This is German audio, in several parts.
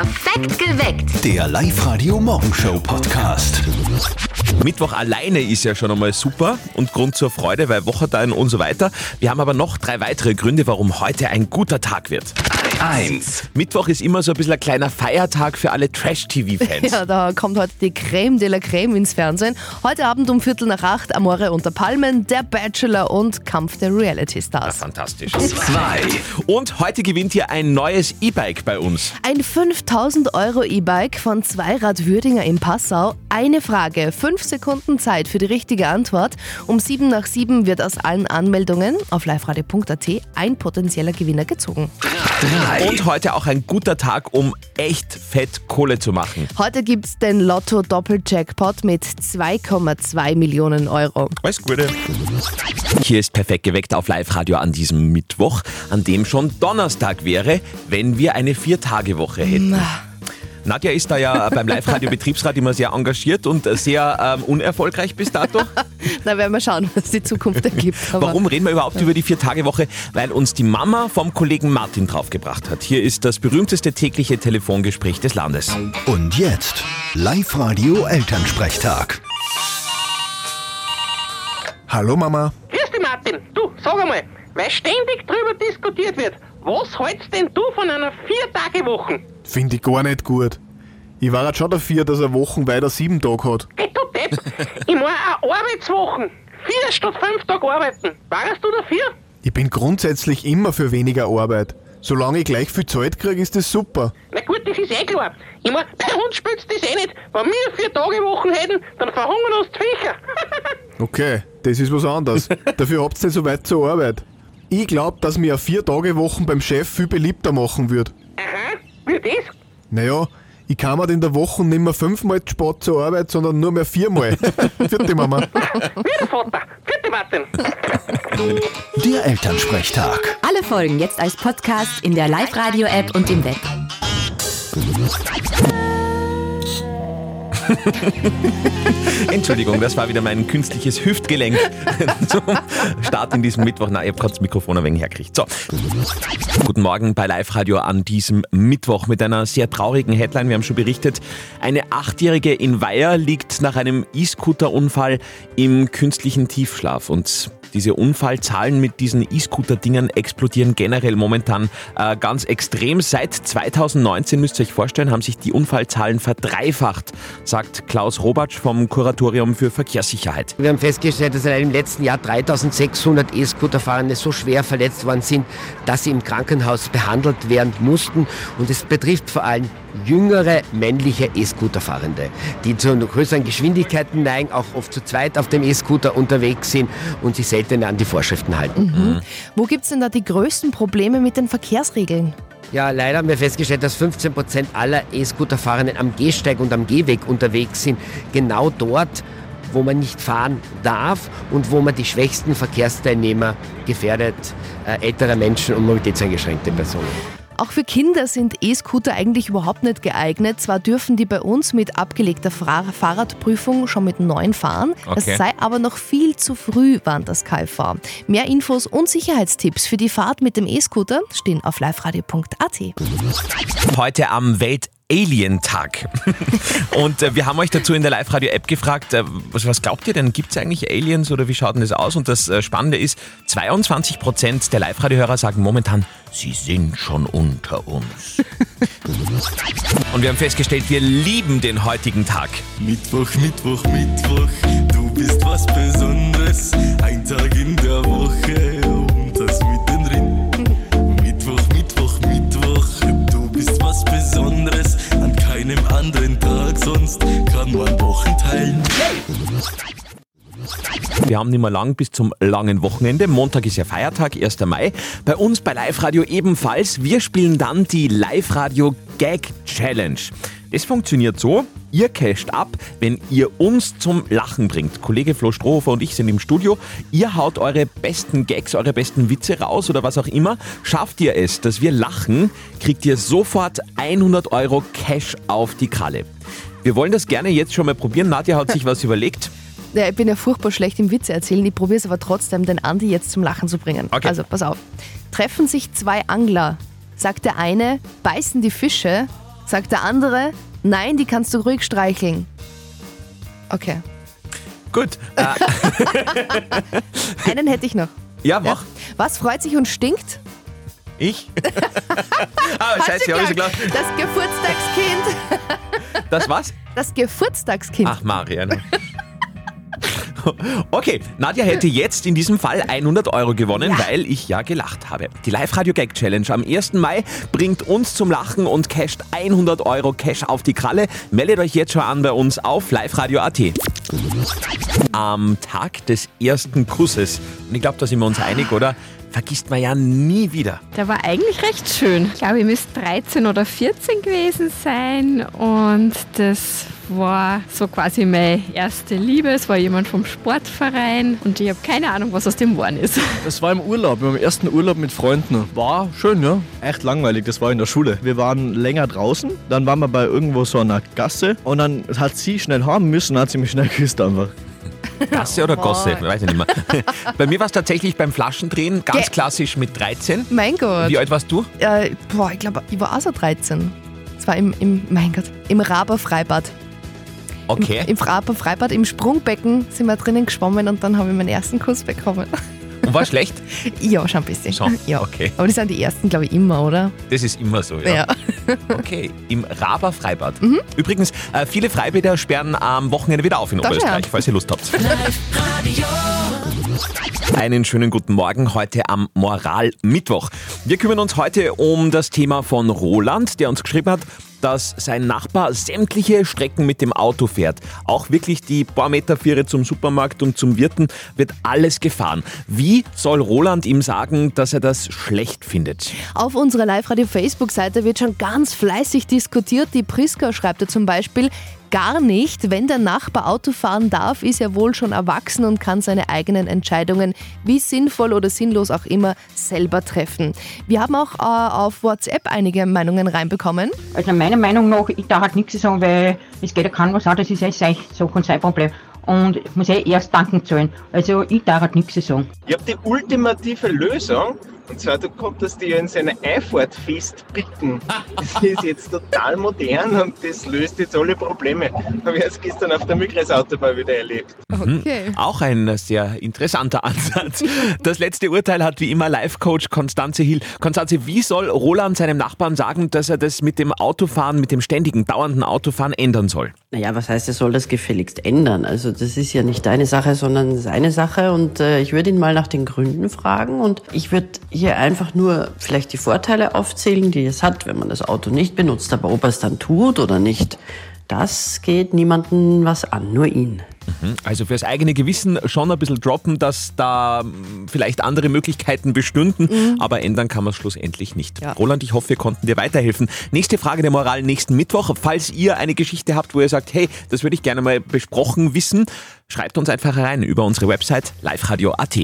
Perfekt geweckt. Der Live-Radio-Morgenshow-Podcast. Mittwoch alleine ist ja schon einmal super und Grund zur Freude, weil Wochentag und so weiter. Wir haben aber noch drei weitere Gründe, warum heute ein guter Tag wird. 1. Mittwoch ist immer so ein bisschen ein kleiner Feiertag für alle Trash-TV-Fans. Ja, da kommt heute die Creme de la Creme ins Fernsehen. Heute Abend um Viertel nach acht Amore unter Palmen, Der Bachelor und Kampf der Reality Stars. Fantastisch. 2. Und heute gewinnt hier ein neues E-Bike bei uns. Ein 5000 Euro E-Bike von Zweirad Würdinger in Passau. Eine Frage, fünf Sekunden Zeit für die richtige Antwort. Um sieben nach sieben wird aus allen Anmeldungen auf liveradio.at ein potenzieller Gewinner gezogen. 3. Und heute auch ein guter Tag, um echt fett Kohle zu machen. Heute gibt's den Lotto Doppeljackpot mit 2,2 Millionen Euro. Alles Gute. Hier ist perfekt geweckt auf Live-Radio an diesem Mittwoch, an dem schon Donnerstag wäre, wenn wir eine Vier-Tage-Woche hätten. Nadja ist da ja beim Live-Radio-Betriebsrat immer sehr engagiert und sehr ähm, unerfolgreich bis dato. Na, werden wir schauen, was die Zukunft ergibt. Warum reden wir überhaupt über die Vier-Tage-Woche? Weil uns die Mama vom Kollegen Martin draufgebracht hat. Hier ist das berühmteste tägliche Telefongespräch des Landes. Und jetzt Live-Radio-Elternsprechtag. Hallo Mama. Grüß dich, Martin. Du, sag einmal, weil ständig drüber diskutiert wird, was hältst denn du von einer Vier-Tage-Woche? Finde ich gar nicht gut. Ich war halt schon dafür, dass er Wochen weiter sieben Tage hat. Geh du Depp, ich meine eine Arbeitswoche. Vier statt fünf Tage arbeiten. Warst du dafür? Ich bin grundsätzlich immer für weniger Arbeit. Solange ich gleich viel Zeit kriege, ist das super. Na gut, das ist eh klar. Ich meine, bei uns spielt's das eh nicht. Wenn wir Vier-Tage-Wochen hätten, dann verhungern uns die Viecher. Okay, das ist was anderes. Dafür habt ihr nicht so weit zur Arbeit. Ich glaube, dass mir eine Vier-Tage-Wochen beim Chef viel beliebter machen würde. Wie das? Naja, ich kann mir in der Woche nicht mehr fünfmal zu spät zur Arbeit, sondern nur mehr viermal. Vierte Mama. Der Vater. Vierte Martin. Der Elternsprechtag. Alle Folgen jetzt als Podcast in der Live-Radio-App und im Web. Entschuldigung, das war wieder mein künstliches Hüftgelenk zum Start in diesem Mittwoch. Na, ich habe gerade das Mikrofon ein wenig hergekriegt. So. Guten Morgen bei Live Radio an diesem Mittwoch mit einer sehr traurigen Headline. Wir haben schon berichtet, eine Achtjährige in Weiher liegt nach einem E-Scooter-Unfall im künstlichen Tiefschlaf und diese Unfallzahlen mit diesen E-Scooter-Dingern explodieren generell momentan äh, ganz extrem. Seit 2019, müsst ihr euch vorstellen, haben sich die Unfallzahlen verdreifacht, sagt Klaus Robatsch vom Kuratorium für Verkehrssicherheit. Wir haben festgestellt, dass im letzten Jahr 3600 E-Scooter-Fahrende so schwer verletzt worden sind, dass sie im Krankenhaus behandelt werden mussten. Und es betrifft vor allem jüngere männliche E-Scooter-Fahrende, die zu größeren Geschwindigkeiten neigen, auch oft zu zweit auf dem E-Scooter unterwegs sind und sich seltener an die Vorschriften halten. wo gibt's denn da die größten Probleme mit den Verkehrsregeln? Ja, leider haben wir festgestellt, dass 15 Prozent aller E-Scooter-Fahrenden am Gehsteig und am Gehweg unterwegs sind. Genau dort, wo man nicht fahren darf und wo man die schwächsten Verkehrsteilnehmer gefährdet, äh, ältere Menschen und mobilitätseingeschränkte Personen. Auch für Kinder sind E-Scooter eigentlich überhaupt nicht geeignet. Zwar dürfen die bei uns mit abgelegter Fahrradprüfung schon mit neun fahren, Okay. das sei aber noch viel zu früh, warnt das KfV. Mehr Infos und Sicherheitstipps für die Fahrt mit dem E-Scooter stehen auf liveradio.at. Heute am Welt Alien-Tag. Und äh, wir haben euch dazu in der Live-Radio-App gefragt, äh, was, was glaubt ihr denn? Gibt es eigentlich Aliens oder wie schaut denn das aus? Und das äh, Spannende ist, 22% der Live-Radio-Hörer sagen momentan, sie sind schon unter uns. Und wir haben festgestellt, wir lieben den heutigen Tag. Mittwoch, Mittwoch, Mittwoch, du bist was Besonderes. Ein Tag in der Woche An keinem anderen Tag sonst kann man Wochen teilen. Wir haben nicht mehr lang bis zum langen Wochenende. Montag ist ja Feiertag, 1. Mai. Bei uns bei Live Radio ebenfalls. Wir spielen dann die Live Radio Gag Challenge. Das funktioniert so. Ihr casht ab, wenn ihr uns zum Lachen bringt. Kollege Flo Strohofer und ich sind im Studio. Ihr haut eure besten Gags, eure besten Witze raus oder was auch immer. Schafft ihr es, dass wir lachen, kriegt ihr sofort 100 Euro Cash auf die Kralle. Wir wollen das gerne jetzt schon mal probieren. Nadja hat sich was überlegt. Ja, ich bin ja furchtbar schlecht im Witze erzählen. Ich probiere es aber trotzdem, den Andi jetzt zum Lachen zu bringen. Okay. Also, pass auf. Treffen sich zwei Angler. Sagt der eine, beißen die Fische. Sagt der andere, nein, die kannst du ruhig streicheln. Okay, Gut. Äh, einen hätte ich noch. ja, mach. Was freut sich und stinkt? Ich? ah, scheiße, ich schon gehört? gedacht. Das Geburtstagskind. Das was? Das Geburtstagskind. Ach, Marian. Okay, Nadja hätte jetzt in diesem Fall 100 Euro gewonnen, weil ich ja gelacht habe. Die Live-Radio-Gag-Challenge am 1. Mai bringt uns zum Lachen und casht 100 Euro Cash auf die Kralle. Meldet euch jetzt schon an bei uns auf liveradio.at. Am Tag des ersten Kusses, und ich glaube, da sind wir uns einig, oder? Vergisst man ja nie wieder. Der war eigentlich recht schön. Ich glaube, ich müsste 13 oder 14 gewesen sein und das war so quasi meine erste Liebe. Es war jemand vom Sportverein und ich habe keine Ahnung, was aus dem geworden ist. Das war im Urlaub, im ersten Urlaub mit Freunden. War schön, ja. Echt langweilig, das war in der Schule. Wir waren länger draußen, dann waren wir bei irgendwo so einer Gasse und dann hat sie schnell haben müssen, hat sie mich schnell geküsst einfach. Gasse oder Gosse? Weiß ich nicht mehr. Bei mir war es tatsächlich beim Flaschendrehen, ganz Ge- klassisch mit 13. Mein Gott. Wie alt warst du? Äh, boah, ich glaube, ich war auch so 13. Es war im, im, mein Gott, im Raber Freibad. Okay. Im Raber Freibad, im Sprungbecken sind wir drinnen geschwommen und dann habe ich meinen ersten Kuss bekommen. Und war schlecht? ja, schon ein bisschen. Schon? Ja. Okay. Aber die sind die ersten, glaube ich, immer, oder? Das ist immer so, ja. Ja. Okay, im Raber Freibad. Übrigens, äh, viele Freibäder sperren am Wochenende wieder auf in Da schau Oberösterreich, falls ihr Lust habt. Einen schönen guten Morgen heute am Moralmittwoch. Wir kümmern uns heute um das Thema von Roland, der uns geschrieben hat, dass sein Nachbar sämtliche Strecken mit dem Auto fährt. Auch wirklich die paar Meter Viere zum Supermarkt und zum Wirten wird alles gefahren. Wie soll Roland ihm sagen, dass er das schlecht findet? Auf unserer Live-Radio-Facebook-Seite wird schon ganz fleißig diskutiert. Die Priska schreibt da zum Beispiel, gar nicht. Wenn der Nachbar Auto fahren darf, ist er wohl schon erwachsen und kann seine eigenen Entscheidungen, wie sinnvoll oder sinnlos auch immer, selber treffen. Wir haben auch äh, auf WhatsApp einige Meinungen reinbekommen. Also meiner Meinung nach, ich darf halt nichts sagen, weil es geht ja keinem was an, das ist echt so und sein Problem. Und ich muss eh erst danken zahlen. Also ich darf halt nichts sagen. Ich habe die ultimative Lösung. Und zwar, du konntest dir in seine Einfahrt festpicken. Das ist jetzt total modern und das löst jetzt alle Probleme. Habe ich erst gestern auf der Migräsautobahn wieder erlebt. Okay. Auch ein sehr interessanter Ansatz. Das letzte Urteil hat wie immer Life-Coach Konstanze Hill. Konstanze, wie soll Roland seinem Nachbarn sagen, dass er das mit dem Autofahren, mit dem ständigen, dauernden Autofahren ändern soll? Naja, was heißt, er soll das gefälligst ändern? Also das ist ja nicht deine Sache, sondern seine Sache. Und äh, ich würde ihn mal nach den Gründen fragen. Und ich würde hier einfach nur vielleicht die Vorteile aufzählen, die es hat, wenn man das Auto nicht benutzt. Aber ob er es dann tut oder nicht, das geht niemanden was an, nur ihn. Also fürs eigene Gewissen schon ein bisschen droppen, dass da mm, vielleicht andere Möglichkeiten bestünden, aber ändern kann man es schlussendlich nicht. Ja. Roland, ich hoffe, wir konnten dir weiterhelfen. Nächste Frage der Moral nächsten Mittwoch. Falls ihr eine Geschichte habt, wo ihr sagt, hey, das würde ich gerne mal besprochen wissen, schreibt uns einfach rein über unsere Website liveradio.at.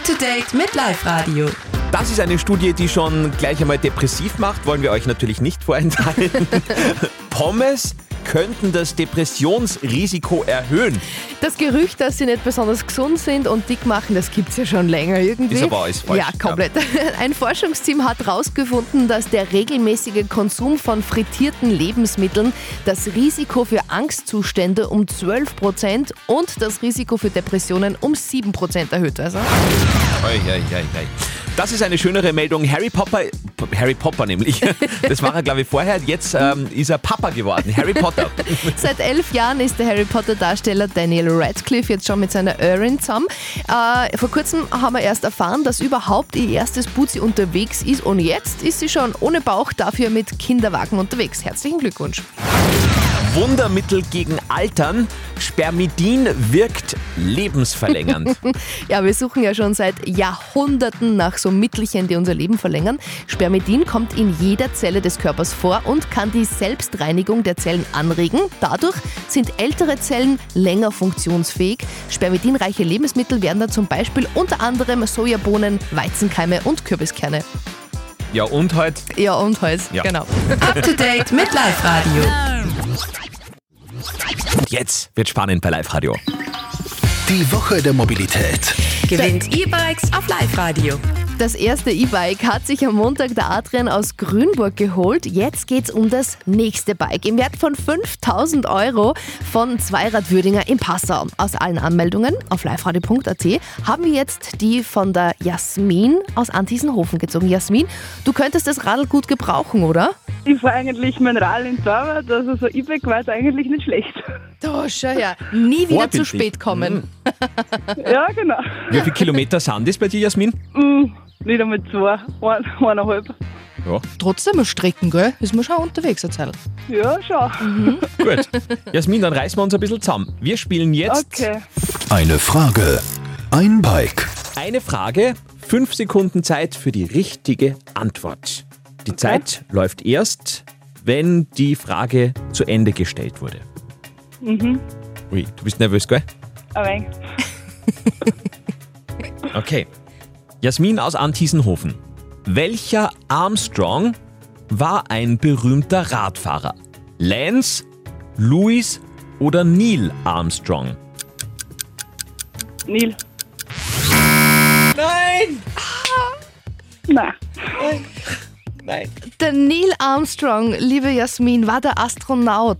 Up to date mit Live Radio. Das ist eine Studie, die schon gleich einmal depressiv macht, wollen wir euch natürlich nicht vorenthalten. Pommes könnten das Depressionsrisiko erhöhen. Das Gerücht, dass sie nicht besonders gesund sind und dick machen, das gibt es ja schon länger irgendwie. Ist aber alles falsch, Ja, komplett. Ein Forschungsteam hat herausgefunden, dass der regelmäßige Konsum von frittierten Lebensmitteln das Risiko für Angstzustände um 12 Prozent und das Risiko für Depressionen um 7 Prozent erhöht. Also, Ei, ei, ei, ei. Das ist eine schönere Meldung. Harry Popper, Harry Popper nämlich, das war er glaube ich vorher, jetzt ähm, ist er Papa geworden. Harry Potter. Seit elf Jahren ist der Harry Potter-Darsteller Daniel Radcliffe jetzt schon mit seiner Erin zusammen. Äh, vor kurzem haben wir erst erfahren, dass überhaupt ihr erstes Putzi unterwegs ist und jetzt ist sie schon ohne Bauch dafür mit Kinderwagen unterwegs. Herzlichen Glückwunsch. Wundermittel gegen Altern. Spermidin wirkt lebensverlängernd. Ja, wir suchen ja schon seit Jahrhunderten nach so Mittelchen, die unser Leben verlängern. Spermidin kommt in jeder Zelle des Körpers vor und kann die Selbstreinigung der Zellen anregen. Dadurch sind ältere Zellen länger funktionsfähig. Spermidinreiche Lebensmittel wären da zum Beispiel unter anderem Sojabohnen, Weizenkeime und Kürbiskerne. Ja, und halt. Ja, und Holz, Ja. genau. Up to date mit Live Radio. Jetzt wird spannend bei Live Radio. Die Woche der Mobilität. gewinnt E-Bikes auf Live-Radio. Das erste E-Bike hat sich am Montag der Adrian aus Grünburg geholt. Jetzt geht's um das nächste Bike im Wert von 5000 Euro von Zweirad Würdinger in Passau. Aus allen Anmeldungen auf liveradio.at haben wir jetzt die von der Jasmin aus Antiesenhofen gezogen. Jasmin, du könntest das Radl gut gebrauchen, oder? Ich fahre eigentlich mein Rad in Torwart, also so E-Bike war jetzt eigentlich nicht schlecht. Da, schau her. Nie wieder zu spät kommen. Ja, genau. Wie viele Kilometer sind das bei dir, Jasmin? Mm, nicht einmal zwei, ein, eineinhalb. Ja. Trotzdem eine Strecken, gell? Ist man schon unterwegs erzählt. Ja, schon. Gut. Jasmin, dann reißen wir uns ein bisschen zusammen. Wir spielen jetzt Okay. Eine Frage, ein Bike. eine Frage, fünf Sekunden Zeit für die richtige Antwort. Die Zeit läuft erst, wenn die Frage zu Ende gestellt wurde. Mhm. Ui, du bist nervös, gell? Ein wenig. Okay. Jasmin aus Antiesenhofen. Welcher Armstrong war ein berühmter Radfahrer? Lance, Louis oder Neil Armstrong? Neil. Nein! Nein. Nein. Der Neil Armstrong, liebe Jasmin, war der Astronaut.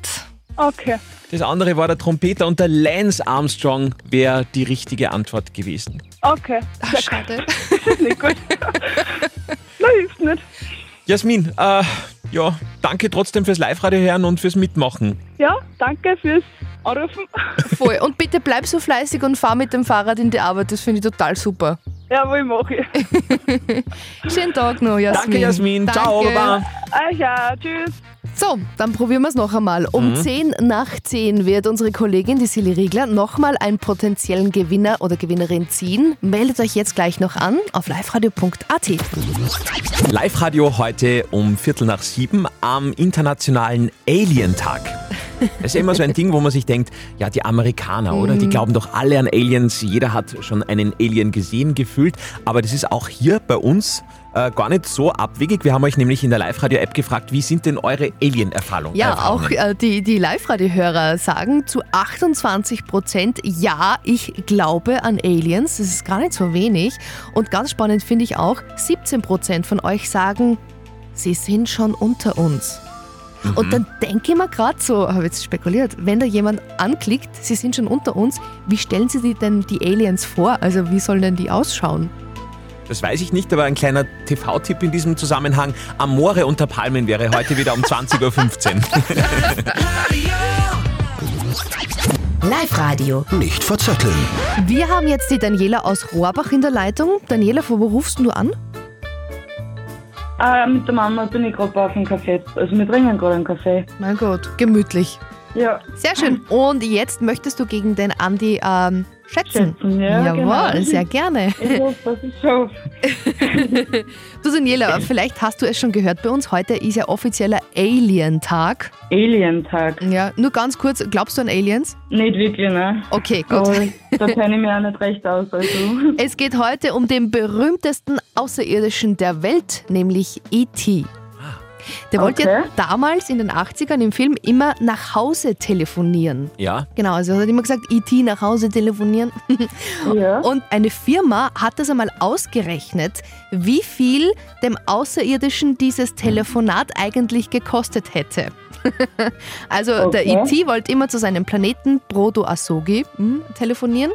Okay. Das andere war der Trompeter und der Lance Armstrong wäre die richtige Antwort gewesen. Okay. Ach, schade. Das ist nicht gut. Na, hilft nicht. Jasmin, äh, ja, danke trotzdem fürs Live-Radio hören und fürs Mitmachen. Ja, danke fürs Anrufen. Voll. Und bitte bleib so fleißig und fahr mit dem Fahrrad in die Arbeit. Das finde ich total super. Jawohl, mache ich. Schönen Tag noch, Jasmin. Danke, Jasmin. Ciao, Danke. Baba. Euch ja, tschüss. So, dann probieren wir es noch einmal. Um Mhm. 10 nach 10 wird unsere Kollegin, die Silly Riegler, nochmal einen potenziellen Gewinner oder Gewinnerin ziehen. Meldet euch jetzt gleich noch an auf liveradio.at. Live-Radio heute um Viertel nach sieben am internationalen Alien-Tag. Das ist immer so ein Ding, wo man sich denkt, ja, die Amerikaner, oder? Die glauben doch alle an Aliens. Jeder hat schon einen Alien gesehen, gefühlt. Aber das ist auch hier bei uns äh, gar nicht so abwegig. Wir haben euch nämlich in der Live-Radio-App gefragt, wie sind denn eure Alien-Erfahrungen? Ja, Erfahrungen? auch äh, die, die Live-Radio-Hörer sagen zu 28 Prozent, ja, ich glaube an Aliens. Das ist gar nicht so wenig. Und ganz spannend finde ich auch, 17 Prozent von euch sagen, sie sind schon unter uns. Und dann denke ich mir gerade so, habe jetzt spekuliert, wenn da jemand anklickt, sie sind schon unter uns, wie stellen sie sich denn die Aliens vor? Also wie sollen denn die ausschauen? Das weiß ich nicht, aber ein kleiner TV-Tipp in diesem Zusammenhang. Amore unter Palmen wäre heute wieder um 20.15 Uhr. Live-Radio. Nicht verzetteln. Wir haben jetzt die Daniela aus Rohrbach in der Leitung. Daniela, wo rufst du an? Äh, mit der Mama bin ich gerade auf dem Kaffee. Also wir trinken gerade einen Kaffee. Mein Gott, gemütlich. Ja. Sehr schön. Und jetzt möchtest du gegen den Andi ähm, schätzen. Schätzen, ja, Jawohl, genau. sehr gerne. Ich hoffe, dass ich schaffe. Du Daniela, vielleicht hast du es schon gehört, bei uns heute ist ja offizieller Alien-Tag. Alien-Tag? Ja, nur ganz kurz, glaubst du an Aliens? Nicht wirklich, ne? Okay, gut. Aber da kenne ich mich auch nicht recht aus. Also. Es geht heute um den berühmtesten Außerirdischen der Welt, nämlich E.T. Der wollte ja Okay. damals in den 80ern im Film immer nach Hause telefonieren. Ja. Genau, also er hat immer gesagt, E.T. nach Hause telefonieren. Ja. Und eine Firma hat das einmal ausgerechnet, wie viel dem Außerirdischen dieses Telefonat eigentlich gekostet hätte. also der Okay. E.T. wollte immer zu seinem Planeten Brodo Asogi hm, telefonieren.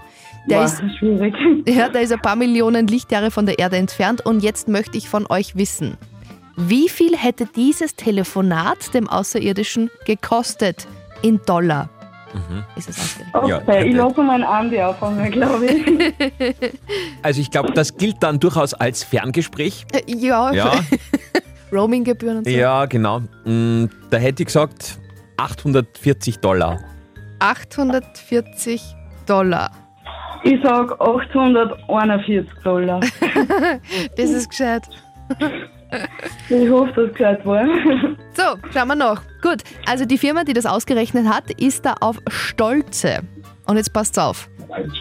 Der Boah, ist, schwierig. ja, der ist ein paar Millionen Lichtjahre von der Erde entfernt und jetzt möchte ich von euch wissen, wie viel hätte dieses Telefonat dem Außerirdischen gekostet in Dollar? Ist es ausgerechnet? Okay, Ja, ich lasse mal einen Andi anfangen, glaube ich. Also ich glaube, das gilt dann durchaus als Ferngespräch. Äh, Ja, Ja, Roaminggebühren und so. ja genau. Mm, Da hätte ich gesagt 840 Dollar. 840 Dollar. Ich sage 841 Dollar. Das ist gescheit. Ich hoffe, dass es gescheit war. So, schauen wir noch. Gut, also die Firma, die das ausgerechnet hat, ist da auf Stolze. Und jetzt passt's auf.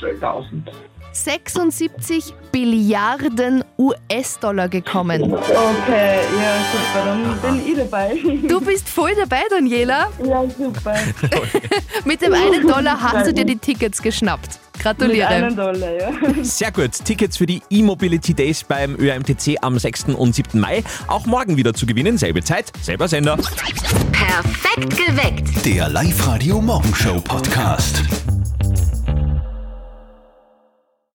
2000. 76 Billiarden US-Dollar gekommen. Okay, ja, super, dann bin ich dabei. Du bist voll dabei, Daniela. Ja, super. Mit dem einen Dollar hast du dir die Tickets geschnappt. Gratuliere. Mit einem Dollar, ja. Sehr gut. Tickets für die E-Mobility Days beim ÖMTC am 6. und 7. Mai. Auch morgen wieder zu gewinnen. Selbe Zeit, selber Sender. Perfekt geweckt. Der Live-Radio Morgenshow Podcast.